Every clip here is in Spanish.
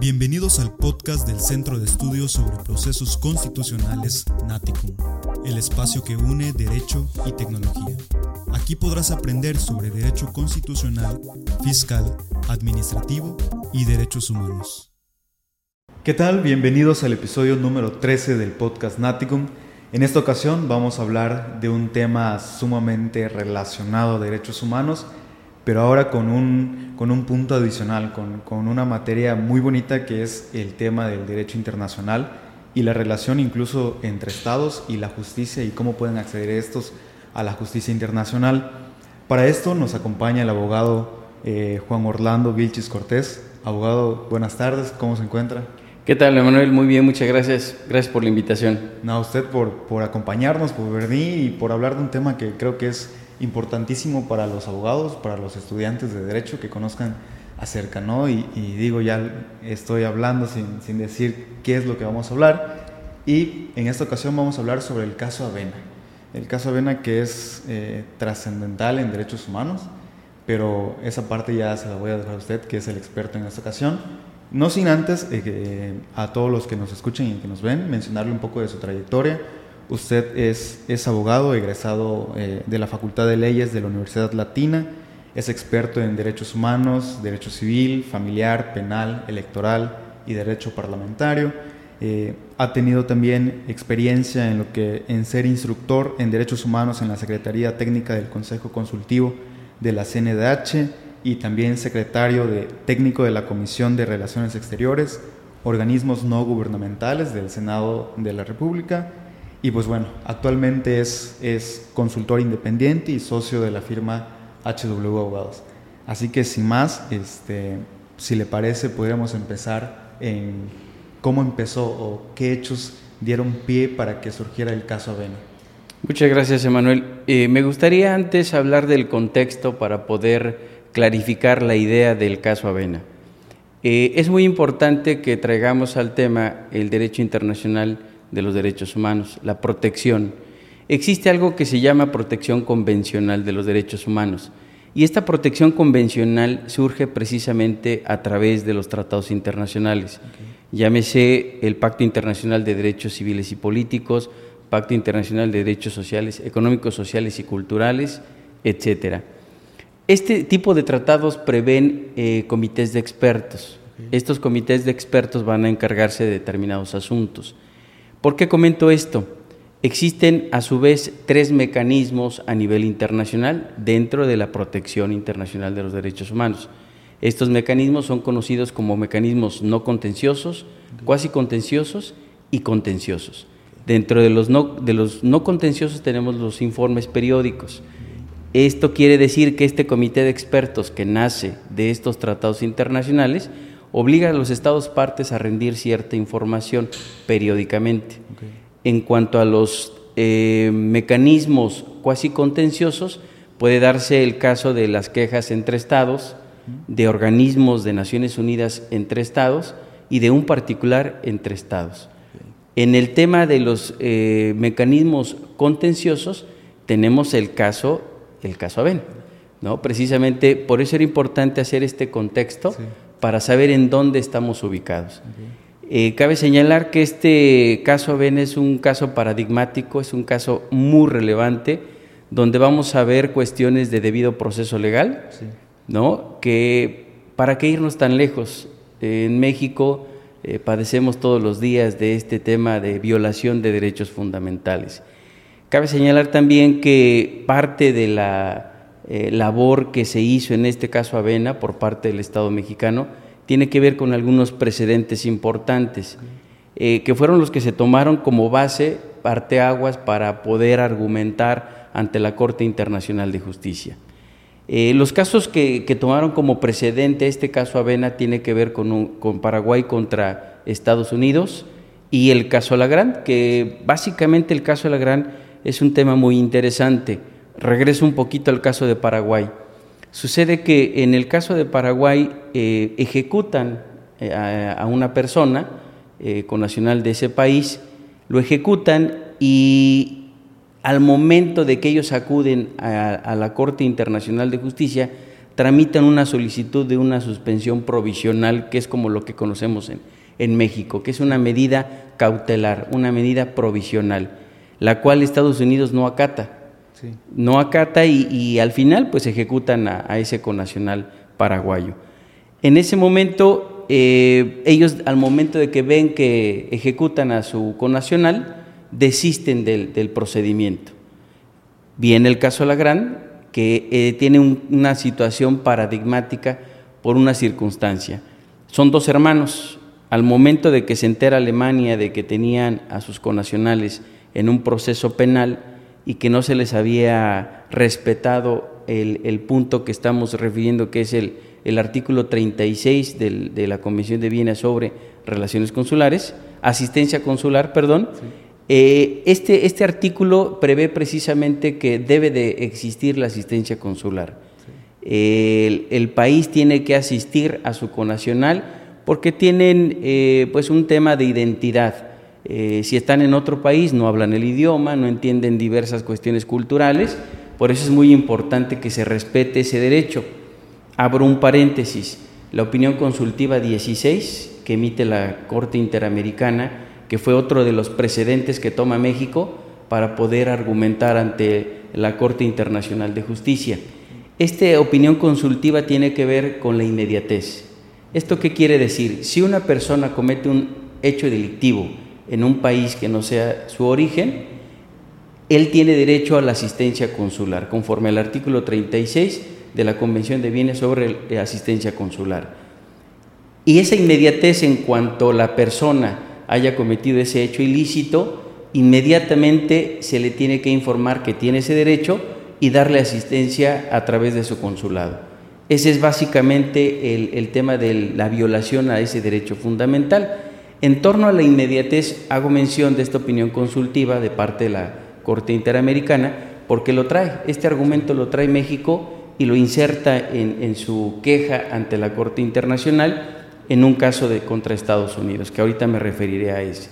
Bienvenidos al podcast del Centro de Estudios sobre Procesos Constitucionales Naticum, el espacio que une derecho y tecnología. Aquí podrás aprender sobre derecho constitucional, fiscal, administrativo y derechos humanos. ¿Qué tal? Bienvenidos al episodio número 13 del podcast Naticum. En esta ocasión vamos a hablar de un tema sumamente relacionado a derechos humanos pero ahora con un, con un punto adicional, con, con, una materia muy bonita que es el tema del derecho internacional y la relación incluso entre estados y la justicia y cómo pueden acceder estos a la justicia internacional. Para esto nos acompaña el abogado eh, Juan Orlando Vilchis Cortés. Abogado, buenas tardes, ¿cómo se encuentra? ¿Qué tal, Emanuel? Muy bien, muchas gracias. Gracias por la invitación. No, a usted por, por acompañarnos, por venir y por hablar de un tema que creo que es importantísimo para los abogados, para los estudiantes de derecho que conozcan acerca, ¿no? Y, digo, ya estoy hablando sin, sin, decir qué es lo que vamos a hablar. Y en esta ocasión vamos a hablar sobre el caso Avena. El caso Avena que es eh, trascendental en derechos humanos, pero esa parte ya se la voy a dejar a usted, que es el experto en esta ocasión. No sin antes eh, a todos los que nos escuchen y que nos ven, mencionarle un poco de su trayectoria, Usted es, es abogado, egresado eh, de la Facultad de Leyes de la Universidad Latina, es experto en derechos humanos, derecho civil, familiar, penal, electoral y derecho parlamentario. Eh, ha tenido también experiencia en lo que en ser instructor en derechos humanos en la Secretaría Técnica del Consejo Consultivo de la CNDH y también secretario de técnico de la Comisión de Relaciones Exteriores, organismos no gubernamentales del Senado de la República y pues bueno, actualmente es, es consultor independiente y socio de la firma HW Abogados. Así que sin más, este, si le parece, podríamos empezar en cómo empezó o qué hechos dieron pie para que surgiera el caso Avena. Muchas gracias, Emanuel. Eh, me gustaría antes hablar del contexto para poder clarificar la idea del caso Avena. Eh, es muy importante que traigamos al tema el derecho internacional de los derechos humanos, la protección. Existe algo que se llama protección convencional de los derechos humanos y esta protección convencional surge precisamente a través de los tratados internacionales. Llámese el Pacto Internacional de Derechos Civiles y Políticos, Pacto Internacional de Derechos Sociales, Económicos, Sociales y Culturales, etcétera. Este tipo de tratados prevén eh, comités de expertos. Estos comités de expertos van a encargarse de determinados asuntos. ¿Por qué comento esto? Existen a su vez tres mecanismos a nivel internacional dentro de la protección internacional de los derechos humanos. Estos mecanismos son conocidos como mecanismos no contenciosos, cuasi contenciosos y contenciosos. Dentro de los, no, de los no contenciosos tenemos los informes periódicos. Esto quiere decir que este comité de expertos que nace de estos tratados internacionales obliga a los estados partes a rendir cierta información periódicamente. En cuanto a los eh, mecanismos cuasi contenciosos, puede darse el caso de las quejas entre estados, de organismos de Naciones Unidas entre estados y de un particular entre estados. En el tema de los eh, mecanismos contenciosos tenemos el caso, el caso Aven. ¿no? Precisamente por eso era importante hacer este contexto para saber en dónde estamos ubicados. Eh, cabe señalar que este caso ABEN es un caso paradigmático, es un caso muy relevante, donde vamos a ver cuestiones de debido proceso legal, ¿no? Que para qué irnos tan lejos. en México eh, padecemos todos los días de este tema de violación de derechos fundamentales. Cabe señalar también que parte de la eh, labor que se hizo en este caso Avena por parte del Estado mexicano tiene que ver con algunos precedentes importantes, eh, que fueron los que se tomaron como base, parteaguas, para poder argumentar ante la Corte Internacional de Justicia. Eh, los casos que, tomaron como precedente este caso Avena tiene que ver con, con Paraguay contra Estados Unidos y el caso Lagrand, que básicamente el caso Lagrand es un tema muy interesante regreso un poquito al caso de Paraguay. Sucede que en el caso de Paraguay eh, ejecutan eh, a, una persona eh, con nacional de ese país, lo ejecutan y al momento de que ellos acuden a, la Corte Internacional de Justicia, tramitan una solicitud de una suspensión provisional, que es como lo que conocemos en, en México, que es una medida cautelar, una medida provisional, la cual Estados Unidos no acata. No acata y, al final pues ejecutan a, ese conacional paraguayo. En ese momento, eh, ellos al momento de que ven que ejecutan a su conacional, desisten del, procedimiento. Viene el caso Lagrán, que eh, tiene una situación paradigmática por una circunstancia. Son dos hermanos. Al momento de que se entera Alemania de que tenían a sus conacionales en un proceso penal y que no se les había respetado el, punto que estamos refiriendo, que es el, el artículo 36 de la Convención de Viena sobre relaciones consulares, asistencia consular, perdón, eh, este, este artículo prevé precisamente que debe de existir la asistencia consular. El, país tiene que asistir a su conacional porque tienen eh, pues un tema de identidad. Eh, si están en otro país no hablan el idioma, no entienden diversas cuestiones culturales, por eso es muy importante que se respete ese derecho. Abro un paréntesis, la opinión consultiva 16 que emite la Corte Interamericana que fue otro de los precedentes que toma México para poder argumentar ante la Corte Internacional de Justicia. Esta opinión consultiva tiene que ver con la inmediatez. ¿Esto qué quiere decir? Si una persona comete un hecho delictivo en un país que no sea su origen, él tiene derecho a la asistencia consular, conforme al artículo 36 de la Convención de Bienes sobre Asistencia Consular. Y esa inmediatez en cuanto la persona haya cometido ese hecho ilícito, inmediatamente se le tiene que informar que tiene ese derecho y darle asistencia a través de su consulado. Ese es básicamente el, tema de la violación a ese derecho fundamental. En torno a la inmediatez, hago mención de esta opinión consultiva de parte de la Corte Interamericana, porque lo trae, este argumento lo trae México y lo inserta en, en su queja ante la Corte Internacional en un caso de contra Estados Unidos, que ahorita me referiré a ese.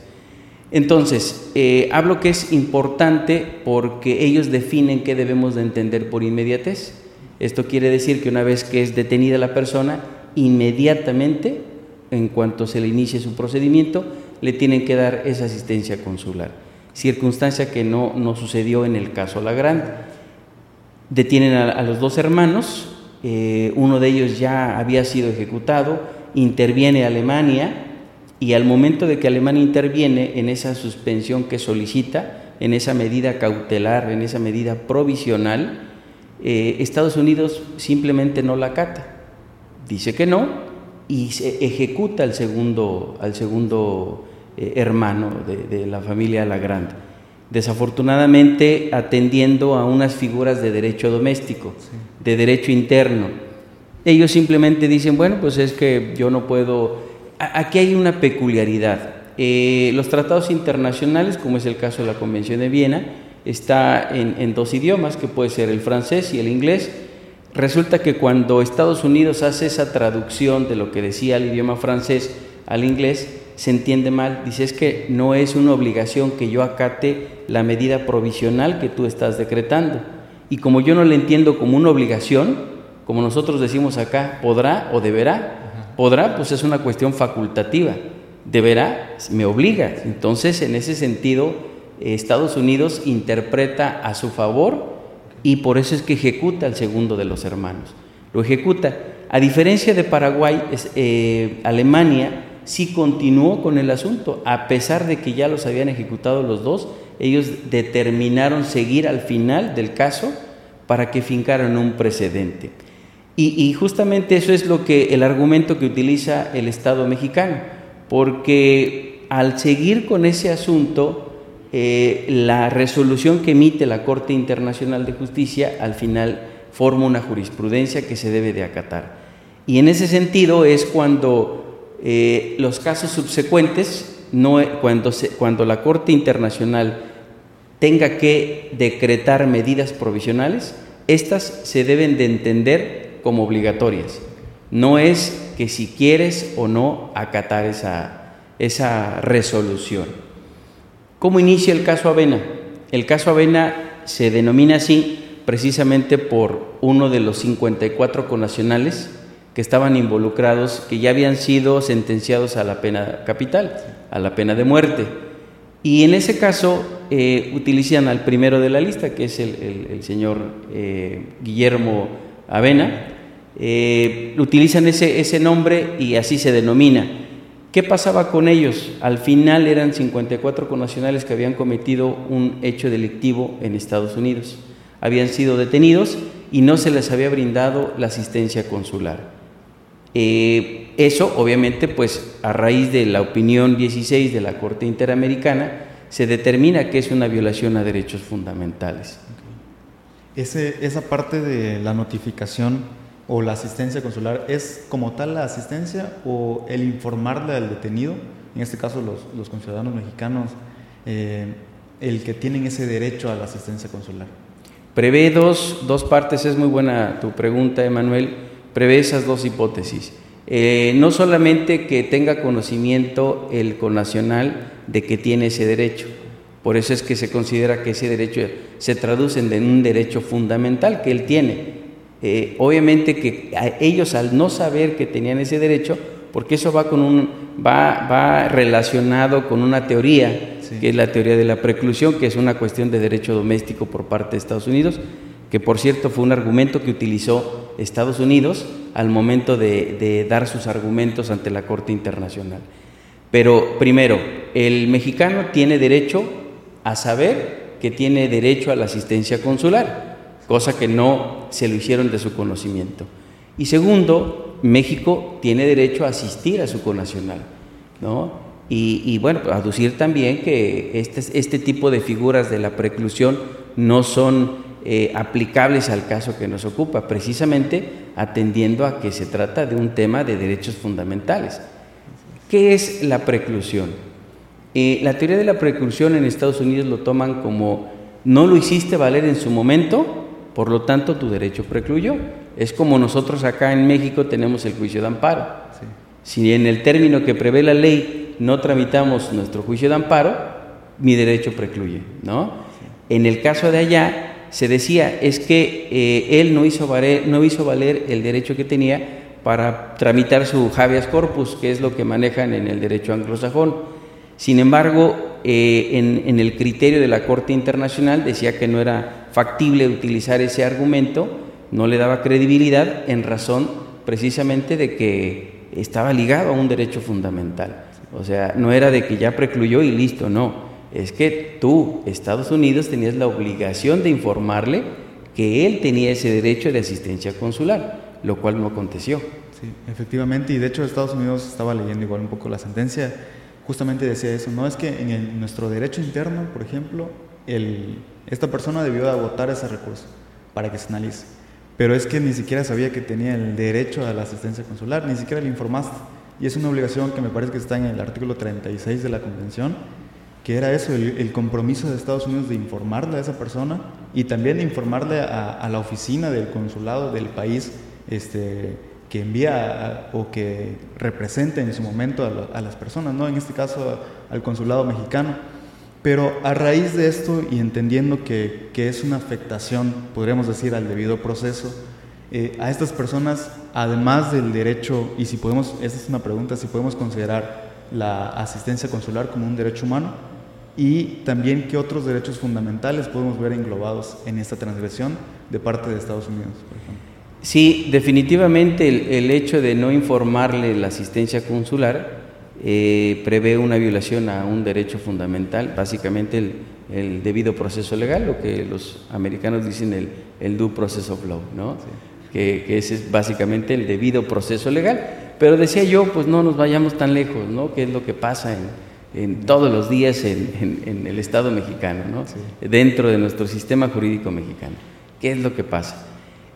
Entonces, eh, hablo que es importante porque ellos definen qué debemos de entender por inmediatez. Esto quiere decir que una vez que es detenida la persona, inmediatamente, en cuanto se le inicie su procedimiento, le tienen que dar esa asistencia consular. Circunstancia que no, no sucedió en el caso Lagrand. Detienen a, los dos hermanos, eh, uno de ellos ya había sido ejecutado, interviene Alemania y al momento de que Alemania interviene en esa suspensión que solicita, en esa medida cautelar, en esa medida provisional, eh, Estados Unidos simplemente no la acata. Dice que no y se ejecuta al segundo, al segundo eh, hermano de, la familia Lagrande. Desafortunadamente atendiendo a unas figuras de derecho doméstico, de derecho interno ellos simplemente dicen, bueno, pues es que yo no puedo... Aquí hay una peculiaridad. Eh, los tratados internacionales, como es el caso de la Convención de Viena, está en, dos idiomas, que puede ser el francés y el inglés. Resulta que cuando Estados Unidos hace esa traducción de lo que decía el idioma francés al inglés, se entiende mal. Dice, es que no es una obligación que yo acate la medida provisional que tú estás decretando. Y como yo no le entiendo como una obligación, como nosotros decimos acá, podrá o deberá. Podrá, pues es una cuestión facultativa. Deberá, me obliga. Entonces, en ese sentido, Estados Unidos interpreta a su favor y por eso es que ejecuta al segundo de los hermanos. Lo ejecuta. A diferencia de Paraguay, eh, Alemania sí continuó con el asunto, a pesar de que ya los habían ejecutado los dos, ellos determinaron seguir al final del caso para que fincaran un precedente. Y, justamente eso es lo que el argumento que utiliza el Estado mexicano, porque al seguir con ese asunto, eh, la resolución que emite la Corte Internacional de Justicia al final forma una jurisprudencia que se debe de acatar. Y en ese sentido es cuando eh, los casos subsecuentes, no, cuando, cuando la Corte Internacional tenga que decretar medidas provisionales, estas se deben de entender como obligatorias. No es que si quieres o no acatar esa, esa resolución. ¿Cómo inicia el caso Avena? El caso Avena se denomina así precisamente por uno de los 54 conacionales que estaban involucrados, que ya habían sido sentenciados a la pena capital, a la pena de muerte. Y en ese caso eh, utilizan al primero de la lista, que es el, señor eh, Guillermo Avena, eh, utilizan ese, ese nombre y así se denomina. ¿Qué pasaba con ellos? Al final eran 54 conacionales que habían cometido un hecho delictivo en Estados Unidos. Habían sido detenidos y no se les había brindado la asistencia consular. Eh, eso, obviamente, pues a raíz de la opinión 16 de la Corte Interamericana, se determina que es una violación a derechos fundamentales. Ese, esa parte de la notificación o la asistencia consular es como tal la asistencia o el informarle al detenido, en este caso los, los conciudadanos mexicanos, eh, el que tienen ese derecho a la asistencia consular. Prevé dos, dos partes, es muy buena tu pregunta, Emanuel prevé esas dos hipótesis. Eh, no solamente que tenga conocimiento el conacional de que tiene ese derecho, por eso es que se considera que ese derecho se traduce en un derecho fundamental que él tiene. Eh, obviamente que ellos al no saber que tenían ese derecho, porque eso va, con un, va, va relacionado con una teoría, que es la teoría de la preclusión, que es una cuestión de derecho doméstico por parte de Estados Unidos, que por cierto fue un argumento que utilizó Estados Unidos al momento de, dar sus argumentos ante la Corte Internacional. Pero primero, el mexicano tiene derecho a saber que tiene derecho a la asistencia consular, cosa que no se lo hicieron de su conocimiento. Y segundo, México tiene derecho a asistir a su conacional, ¿no? Y, bueno, aducir también que este, este tipo de figuras de la preclusión no son eh, aplicables al caso que nos ocupa, precisamente atendiendo a que se trata de un tema de derechos fundamentales. ¿Qué es la preclusión? Eh, la teoría de la preclusión en Estados Unidos lo toman como no lo hiciste valer en su momento, por lo tanto tu derecho precluyó. Es como nosotros acá en México tenemos el juicio de amparo. Si en el término que prevé la ley no tramitamos nuestro juicio de amparo, mi derecho precluye, ¿no? En el caso de allá, se decía es que eh, él no hizo, valer, no hizo valer el derecho que tenía para tramitar su habeas corpus, que es lo que manejan en el derecho anglosajón. Sin embargo, eh, en, en, el criterio de la Corte Internacional decía que no era factible utilizar ese argumento, no le daba credibilidad en razón precisamente de que estaba ligado a un derecho fundamental. O sea, no era de que ya precluyó y listo, no es que tú, Estados Unidos, tenías la obligación de informarle que él tenía ese derecho de asistencia consular, lo cual no aconteció. Efectivamente, y de hecho Estados Unidos estaba leyendo igual un poco la sentencia, justamente decía eso, no es que en nuestro derecho interno, por ejemplo, el, esta persona debió de agotar ese recurso para que se analice, pero es que ni siquiera sabía que tenía el derecho a la asistencia consular, ni siquiera le informaste, y es una obligación que me parece que está en el artículo 36 de la Convención, que era eso, el, compromiso de Estados Unidos de informarle a esa persona y también de informarle a, la oficina del consulado del país este, que envía o que represente en su momento a, las personas, ¿no? en este caso al consulado mexicano. Pero a raíz de esto y entendiendo que, que es una afectación, podríamos decir, al debido proceso, eh, a estas personas, además del derecho, y si podemos, esta es una pregunta, si podemos considerar la asistencia consular como un derecho humano, y también qué otros derechos fundamentales podemos ver englobados en esta transgresión de parte de Estados Unidos, por ejemplo. Sí, definitivamente el, hecho de no informarle la asistencia consular eh, prevé una violación a un derecho fundamental, básicamente el, debido proceso legal, lo que los americanos dicen el, el due process of law, ¿no? Que, que, ese es básicamente el debido proceso legal. Pero decía yo, pues no nos vayamos tan lejos, ¿no? ¿Qué es lo que pasa en, en todos los días en, el Estado mexicano, ¿no? dentro de nuestro sistema jurídico mexicano. ¿Qué es lo que pasa?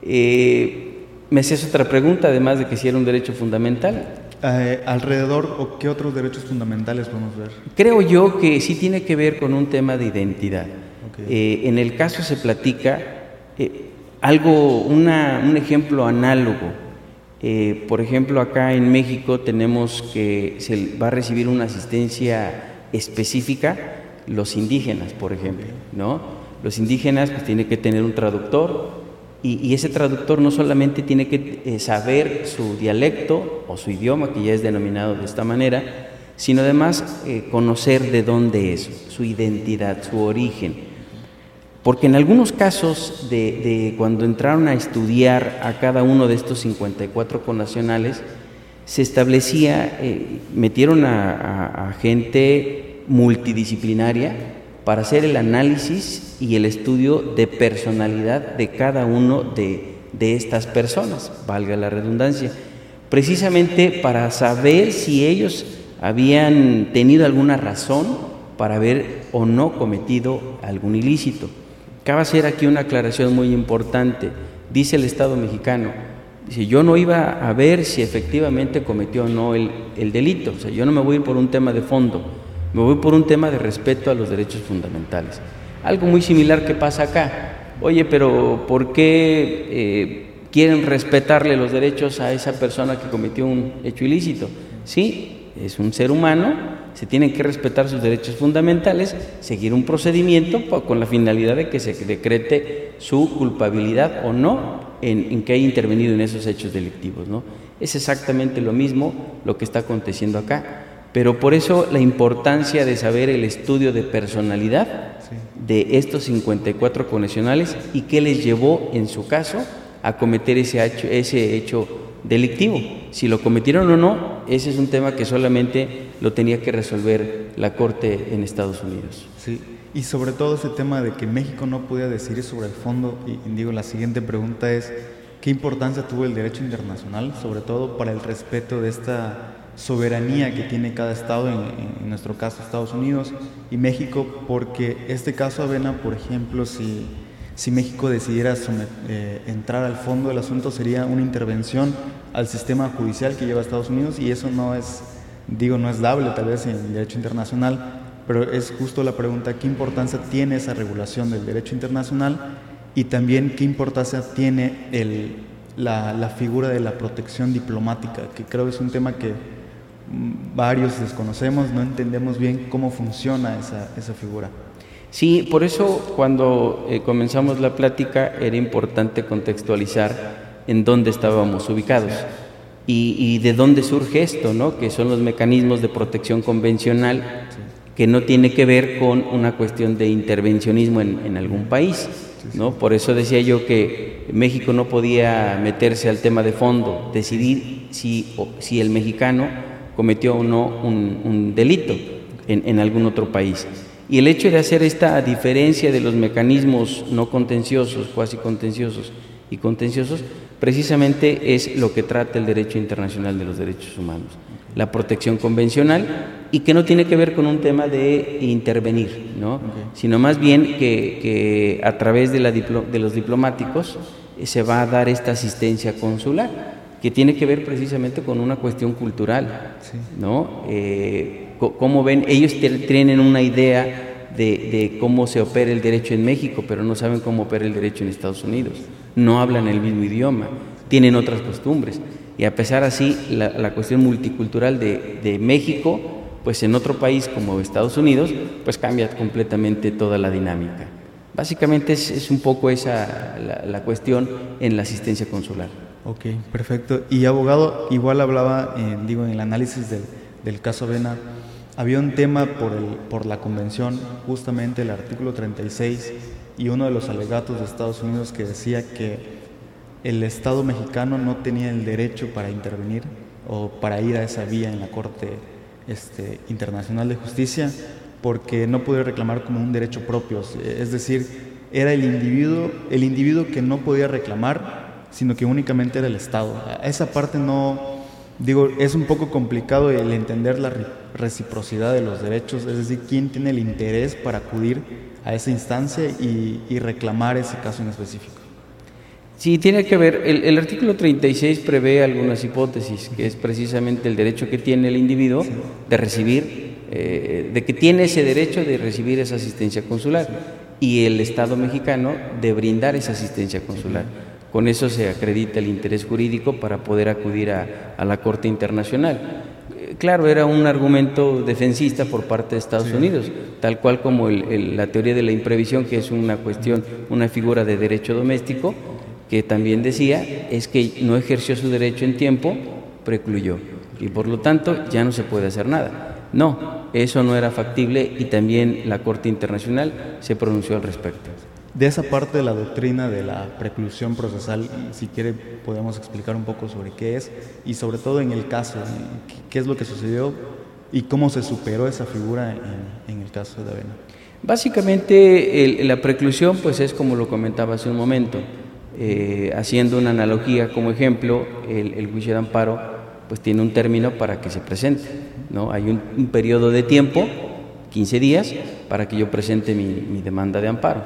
Eh, ¿Me hacías otra pregunta, además de que si era un derecho fundamental? Eh, ¿Alrededor o qué otros derechos fundamentales podemos ver? Creo yo que sí tiene que ver con un tema de identidad. Eh, en el caso se platica algo, una, un ejemplo análogo eh, por ejemplo, acá en México tenemos que se va a recibir una asistencia específica los indígenas, por ejemplo, ¿no? Los indígenas pues tienen que tener un traductor y, ese traductor no solamente tiene que eh, saber su dialecto o su idioma, que ya es denominado de esta manera, sino además eh, conocer de dónde es, su identidad, su origen. Porque en algunos casos de, cuando entraron a estudiar a cada uno de estos 54 conacionales, se establecía, eh, metieron a, gente multidisciplinaria para hacer el análisis y el estudio de personalidad de cada uno de, de estas personas, valga la redundancia, precisamente para saber si ellos habían tenido alguna razón para haber o no cometido algún ilícito. Cabe hacer aquí una aclaración muy importante. Dice el Estado mexicano, dice, yo no iba a ver si efectivamente cometió o no el, el delito, o sea, yo no me voy a ir por un tema de fondo, me voy por un tema de respeto a los derechos fundamentales. Algo muy similar que pasa acá. Oye, pero ¿por qué eh, quieren respetarle los derechos a esa persona que cometió un hecho ilícito? Sí, es un ser humano, se tienen que respetar sus derechos fundamentales, seguir un procedimiento con la finalidad de que se decrete su culpabilidad o no en, que haya intervenido en esos hechos delictivos. ¿no? Es exactamente lo mismo lo que está aconteciendo acá. Pero por eso la importancia de saber el estudio de personalidad de estos 54 conexionales y qué les llevó, en su caso, a cometer ese hecho, ese hecho delictivo. Si lo cometieron o no, ese es un tema que solamente lo tenía que resolver la Corte en Estados Unidos. Sí, y sobre todo ese tema de que México no podía decidir sobre el fondo, y digo, la siguiente pregunta es, ¿qué importancia tuvo el derecho internacional, sobre todo para el respeto de esta soberanía que tiene cada Estado, en, nuestro caso Estados Unidos y México, porque este caso Avena, por ejemplo, si si México decidiera eh, entrar al fondo del asunto sería una intervención al sistema judicial que lleva Estados Unidos y eso no es, digo, no es dable tal vez en el derecho internacional, pero es justo la pregunta, ¿qué importancia tiene esa regulación del derecho internacional y también qué importancia tiene el, la, figura de la protección diplomática, que creo es un tema que varios desconocemos, no entendemos bien cómo funciona esa, esa figura. Sí, por eso cuando eh, comenzamos la plática era importante contextualizar en dónde estábamos ubicados y, de dónde surge esto, ¿no? que son los mecanismos de protección convencional que no tiene que ver con una cuestión de intervencionismo en, algún país. ¿no? Por eso decía yo que México no podía meterse al tema de fondo, decidir si, si el mexicano cometió o no un, delito en, en algún otro país. Y el hecho de hacer esta diferencia de los mecanismos no contenciosos, cuasi contenciosos y contenciosos, precisamente es lo que trata el derecho internacional de los derechos humanos. La protección convencional y que no tiene que ver con un tema de intervenir, ¿no? sino más bien que, a través de, la de los diplomáticos eh, se va a dar esta asistencia consular que tiene que ver precisamente con una cuestión cultural, ¿no? Eh, cómo ven, ellos tienen una idea de, cómo se opera el derecho en México, pero no saben cómo opera el derecho en Estados Unidos. No hablan el mismo idioma, tienen otras costumbres. Y a pesar así, la, cuestión multicultural de, México, pues en otro país como Estados Unidos, pues cambia completamente toda la dinámica. Básicamente es, un poco esa la, cuestión en la asistencia consular. Ok, perfecto. Y abogado, igual hablaba, eh, digo, en el análisis del, del caso Vena, había un tema por, el, por la convención, justamente el artículo 36 y uno de los alegatos de Estados Unidos que decía que el Estado mexicano no tenía el derecho para intervenir o para ir a esa vía en la Corte este, Internacional de Justicia porque no podía reclamar como un derecho propio, es decir, era el individuo, el individuo que no podía reclamar, sino que únicamente era el Estado. esa parte no, Digo, es un poco complicado el entender la reciprocidad de los derechos, es decir, quién tiene el interés para acudir a esa instancia y, reclamar ese caso en específico. Sí, tiene que ver, el, artículo 36 prevé algunas hipótesis, que es precisamente el derecho que tiene el individuo de recibir, eh, de que tiene ese derecho de recibir esa asistencia consular y el Estado mexicano de brindar esa asistencia consular. Con eso se acredita el interés jurídico para poder acudir a, la Corte Internacional. claro, era un argumento defensista por parte de Estados Unidos, tal cual como la teoría de la imprevisión, que es una cuestión, una figura de derecho doméstico, que también decía es que no ejerció su derecho en tiempo, precluyó, y por lo tanto ya no se puede hacer nada. No, eso no era factible y también la Corte Internacional se pronunció al respecto. De esa parte de la doctrina de la preclusión procesal, si quiere podemos explicar un poco sobre qué es y sobre todo en el caso, qué es lo que sucedió y cómo se superó esa figura en, el caso de Avena. Básicamente la preclusión pues es como lo comentaba hace un momento, eh, haciendo una analogía como ejemplo, el, juicio de amparo pues tiene un término para que se presente, ¿no? Hay un, periodo de tiempo, 15 días, para que yo presente mi demanda de amparo.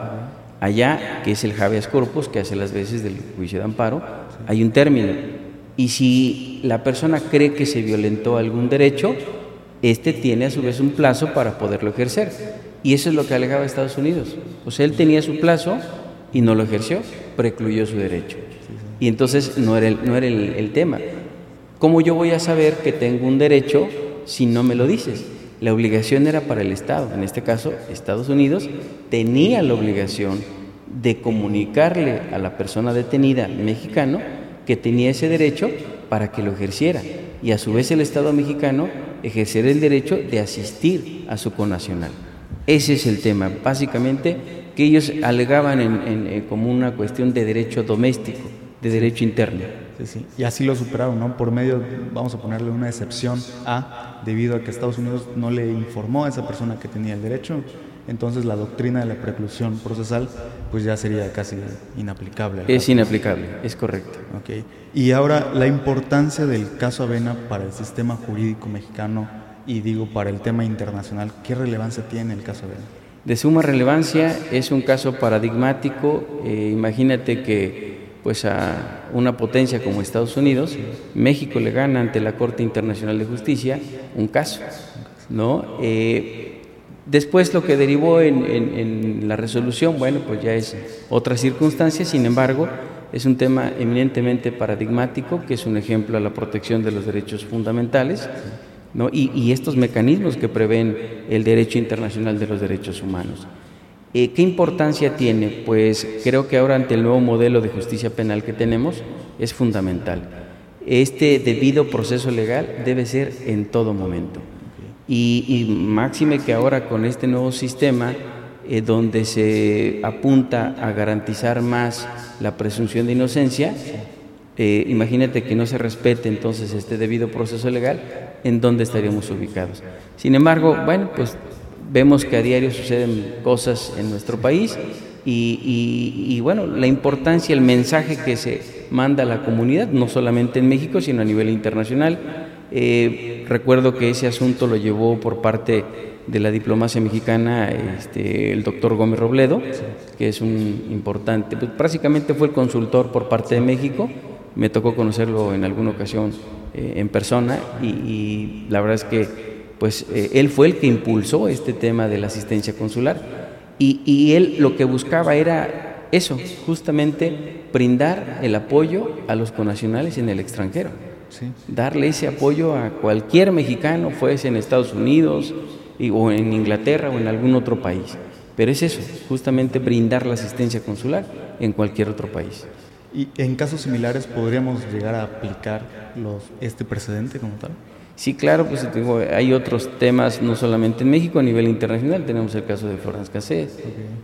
Allá, que es el habeas corpus, que hace las veces del juicio de amparo, hay un término. Y si la persona cree que se violentó algún derecho, este tiene a su vez un plazo para poderlo ejercer. Y eso es lo que alegaba Estados Unidos. O sea, él tenía su plazo y no lo ejerció, precluyó su derecho. Y entonces no era, el, no era el tema. ¿Cómo yo voy a saber que tengo un derecho si no me lo dices? La obligación era para el Estado, en este caso Estados Unidos tenía la obligación de comunicarle a la persona detenida mexicano que tenía ese derecho para que lo ejerciera y a su vez el Estado mexicano ejercer el derecho de asistir a su conacional. Ese es el tema, básicamente que ellos alegaban en, eh, como una cuestión de derecho doméstico, de derecho interno. Y así lo superaron, ¿no? Por medio, vamos a ponerle una excepción a, debido a que Estados Unidos no le informó a esa persona que tenía el derecho, entonces la doctrina de la preclusión procesal pues ya sería casi inaplicable. Es inaplicable, es correcto. Okay. Y ahora la importancia del caso Avena para el sistema jurídico mexicano y digo para el tema internacional, ¿qué relevancia tiene el caso Avena? De suma relevancia, es un caso paradigmático. Eh, imagínate que pues a una potencia como Estados Unidos, México le gana ante la Corte Internacional de Justicia un caso, ¿no? Eh, después lo que derivó en, la resolución, bueno, pues ya es otra circunstancia, sin embargo, es un tema eminentemente paradigmático, que es un ejemplo a la protección de los derechos fundamentales, ¿no? y, y estos mecanismos que prevén el derecho internacional de los derechos humanos. Eh, ¿Qué importancia tiene? Pues creo que ahora ante el nuevo modelo de justicia penal que tenemos es fundamental. Este debido proceso legal debe ser en todo momento. Y, máxime que ahora con este nuevo sistema, eh, donde se apunta a garantizar más la presunción de inocencia, eh, imagínate que no se respete entonces este debido proceso legal, ¿en dónde estaríamos ubicados? Sin embargo, bueno, pues vemos que a diario suceden cosas en nuestro país y, bueno, la importancia, el mensaje que se manda a la comunidad, no solamente en México, sino a nivel internacional. Eh, recuerdo que ese asunto lo llevó por parte de la diplomacia mexicana este, el doctor Gómez Robledo, que es un importante, pues, prácticamente fue el consultor por parte de México, me tocó conocerlo en alguna ocasión eh, en persona y la verdad es que pues eh, él fue el que impulsó este tema de la asistencia consular y, él lo que buscaba era eso, justamente brindar el apoyo a los conacionales en el extranjero, darle ese apoyo a cualquier mexicano, fuese en Estados Unidos o en Inglaterra o en algún otro país. Pero es eso, justamente brindar la asistencia consular en cualquier otro país. ¿Y en casos similares podríamos llegar a aplicar los, este precedente como tal? Sí, claro, pues hay otros temas, no solamente en México, a nivel internacional. Tenemos el caso de Florence Cassé,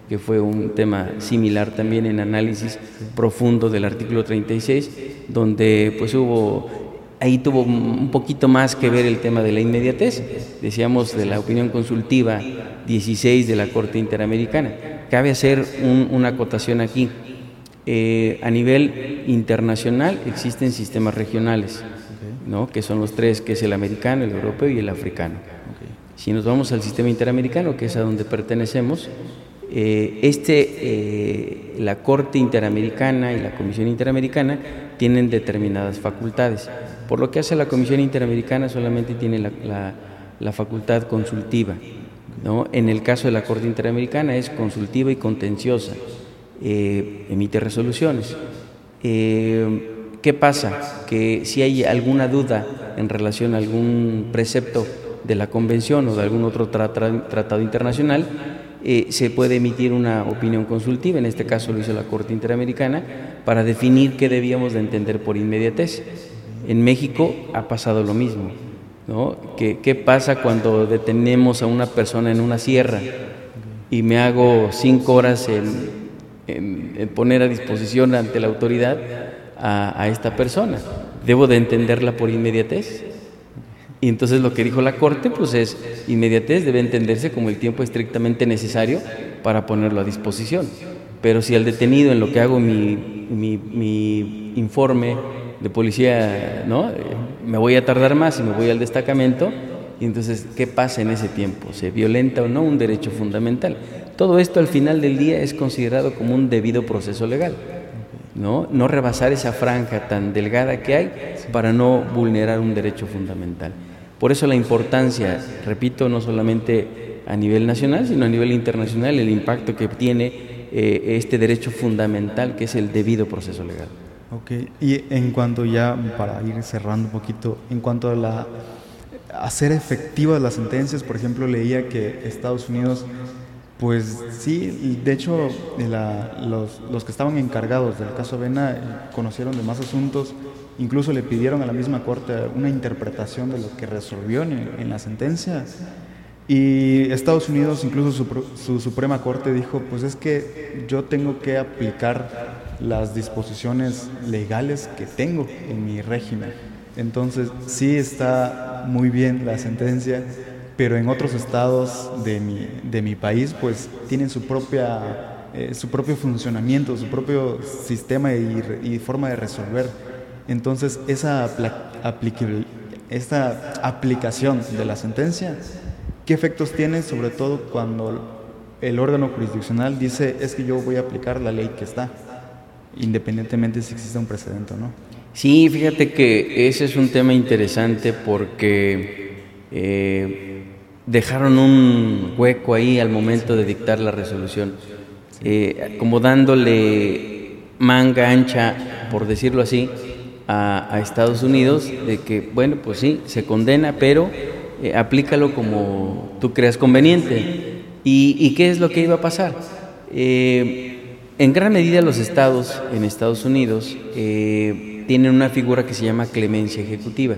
que fue un tema similar también en análisis profundo del artículo 36, donde pues hubo, ahí tuvo un poquito más que ver el tema de la inmediatez, decíamos de la opinión consultiva 16 de la Corte Interamericana. Cabe hacer una acotación aquí. Eh, a nivel internacional existen sistemas regionales que son los tres, que es el americano, el europeo y el africano. Si nos vamos al sistema interamericano, que es a donde pertenecemos, eh, este, eh, la Corte Interamericana y la Comisión Interamericana tienen determinadas facultades. Por lo que hace la Comisión Interamericana solamente tiene la, facultad consultiva. ¿no? En el caso de la Corte Interamericana es consultiva y contenciosa. Eh, emite resoluciones. ¿Qué pasa? Que si hay alguna duda en relación a algún precepto de la convención o de algún otro tratado internacional, eh, se puede emitir una opinión consultiva, en este caso lo hizo la Corte Interamericana, para definir qué debíamos de entender por inmediatez. En México ha pasado lo mismo. ¿no? ¿Qué, ¿Qué pasa cuando detenemos a una persona en una sierra y me hago cinco horas en, poner a disposición ante la autoridad a, esta persona? ¿Debo de entenderla por inmediatez? Y entonces lo que dijo la Corte, pues es, inmediatez debe entenderse como el tiempo estrictamente necesario para ponerlo a disposición. Pero si al detenido en lo que hago mi, mi, informe de policía, ¿no? Me voy a tardar más y me voy al destacamento, y entonces, ¿qué pasa en ese tiempo? ¿Se violenta o no un derecho fundamental? Todo esto al final del día es considerado como un debido proceso legal. ¿No? no rebasar esa franja tan delgada que hay para no vulnerar un derecho fundamental. Por eso la importancia, repito, no solamente a nivel nacional, sino a nivel internacional, el impacto que tiene eh, este derecho fundamental que es el debido proceso legal. Ok, y en cuanto ya, para ir cerrando un poquito, en cuanto a la hacer efectivas las sentencias, por ejemplo, leía que Estados Unidos, pues sí, de hecho, los, los, que estaban encargados del caso Avena conocieron de más asuntos Incluso le pidieron a la misma corte una interpretación de lo que resolvió en, la sentencia. Y Estados Unidos, incluso su, Suprema Corte dijo, pues es que yo tengo que aplicar las disposiciones legales que tengo en mi régimen. Entonces sí está muy bien la sentencia, pero en otros estados de mi, de mi país pues tienen su propia eh, su propio funcionamiento, su propio sistema y forma de resolver. Entonces, esa esta aplicación de la sentencia, ¿qué efectos tiene sobre todo cuando el órgano jurisdiccional dice es que yo voy a aplicar la ley que está, independientemente si existe un precedente o no? Sí, fíjate que ese es un tema interesante porque eh, dejaron un hueco ahí al momento de dictar la resolución, eh, como dándole manga ancha, por decirlo así, a, Estados Unidos de que, bueno, pues sí, se condena, pero eh, aplícalo como tú creas conveniente. ¿Y, qué es lo que iba a pasar? Eh, en gran medida los estados en Estados Unidos eh, tienen una figura que se llama clemencia ejecutiva.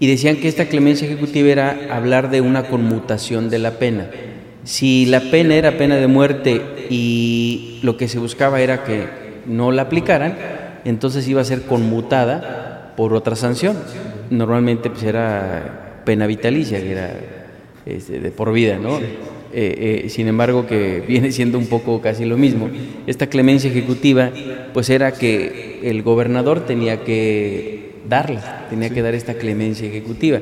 Y decían que esta clemencia ejecutiva era hablar de una conmutación de la pena. Si la pena era pena de muerte y lo que se buscaba era que no la aplicaran, entonces iba a ser conmutada por otra sanción. Normalmente pues era pena vitalicia, que era este, de por vida, ¿no? Eh, eh, sin embargo, que viene siendo un poco casi lo mismo. Esta clemencia ejecutiva, pues era que el gobernador tenía que darla, tenía que dar esta clemencia ejecutiva.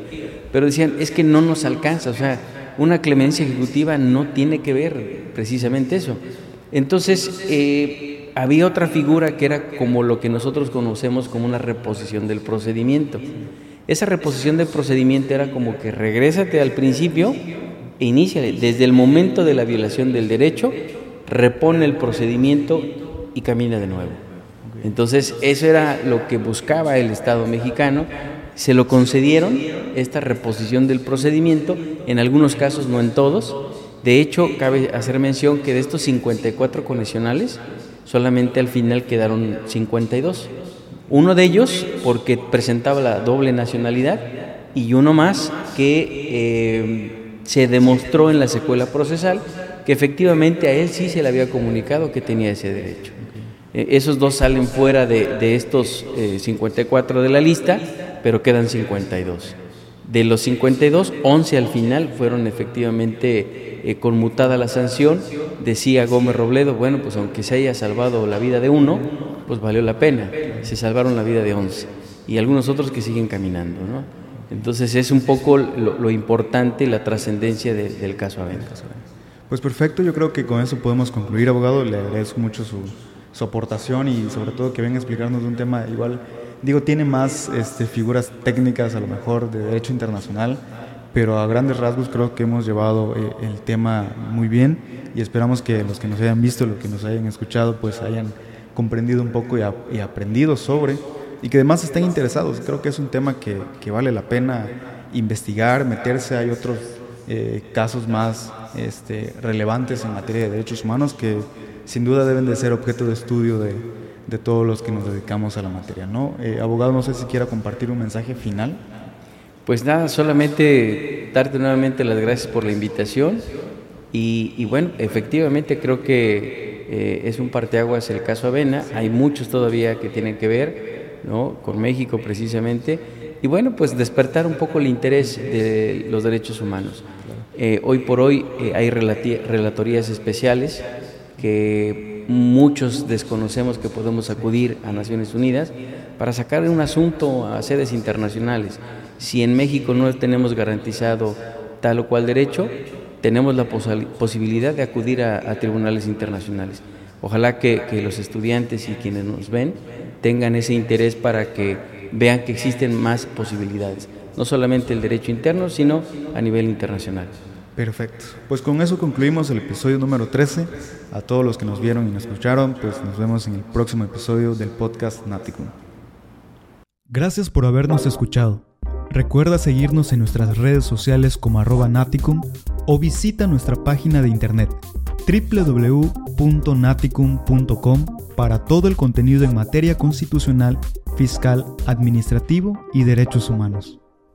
Pero decían, es que no nos alcanza, o sea, una clemencia ejecutiva no tiene que ver precisamente eso. Entonces, eh, había otra figura que era como lo que nosotros conocemos como una reposición del procedimiento. Esa reposición del procedimiento era como que regrésate al principio e inicia desde el momento de la violación del derecho, repone el procedimiento y camina de nuevo. Entonces, eso era lo que buscaba el Estado mexicano. Se lo concedieron, esta reposición del procedimiento, en algunos casos, no en todos. De hecho, cabe hacer mención que de estos 54 conexionales, solamente al final quedaron 52. Uno de ellos porque presentaba la doble nacionalidad y uno más que eh, se demostró en la secuela procesal que efectivamente a él sí se le había comunicado que tenía ese derecho. Eh, esos dos salen fuera de, estos 54 eh, de la lista, pero quedan 52. De los 52, 11 al final fueron efectivamente eh, conmutada la sanción, decía Gómez Robledo, bueno, pues aunque se haya salvado la vida de uno, pues valió la pena, se salvaron la vida de once y algunos otros que siguen caminando, ¿no? Entonces es un poco lo, importante, la trascendencia del caso Avena. Pues perfecto, yo creo que con eso podemos concluir, abogado, le agradezco mucho su, su aportación y sobre todo que venga a explicarnos un tema igual, digo, tiene más este, figuras técnicas a lo mejor de derecho internacional, pero a grandes rasgos creo que hemos llevado eh, el tema muy bien y esperamos que los que nos hayan visto, los que nos hayan escuchado, pues hayan comprendido un poco y, aprendido sobre y que además estén interesados. Creo que es un tema que, que vale la pena investigar, meterse. Hay otros eh, casos más este, relevantes en materia de derechos humanos que sin duda deben de ser objeto de estudio de, de todos los que nos dedicamos a la materia. ¿no? Eh, abogado, no sé si quiera compartir un mensaje final. Pues nada, solamente darte nuevamente las gracias por la invitación y, bueno, efectivamente creo que eh, es un parteaguas el caso Avena, hay muchos todavía que tienen que ver ¿no? con México precisamente y bueno, pues despertar un poco el interés de los derechos humanos. Eh, hoy por hoy eh, hay relatorías especiales que muchos desconocemos que podemos acudir a Naciones Unidas para sacar un asunto a sedes internacionales. Si en México no tenemos garantizado tal o cual derecho, tenemos la posibilidad de acudir a, tribunales internacionales. Ojalá que, que los estudiantes y quienes nos ven tengan ese interés para que vean que existen más posibilidades, no solamente el derecho interno, sino a nivel internacional. Perfecto. Pues con eso concluimos el episodio número 13. A todos los que nos vieron y nos escucharon, pues nos vemos en el próximo episodio del podcast Naticum. Gracias por habernos escuchado. Recuerda seguirnos en nuestras redes sociales como arroba Naticum o visita nuestra página de internet www.naticum.com para todo el contenido en materia constitucional, fiscal, administrativo y derechos humanos.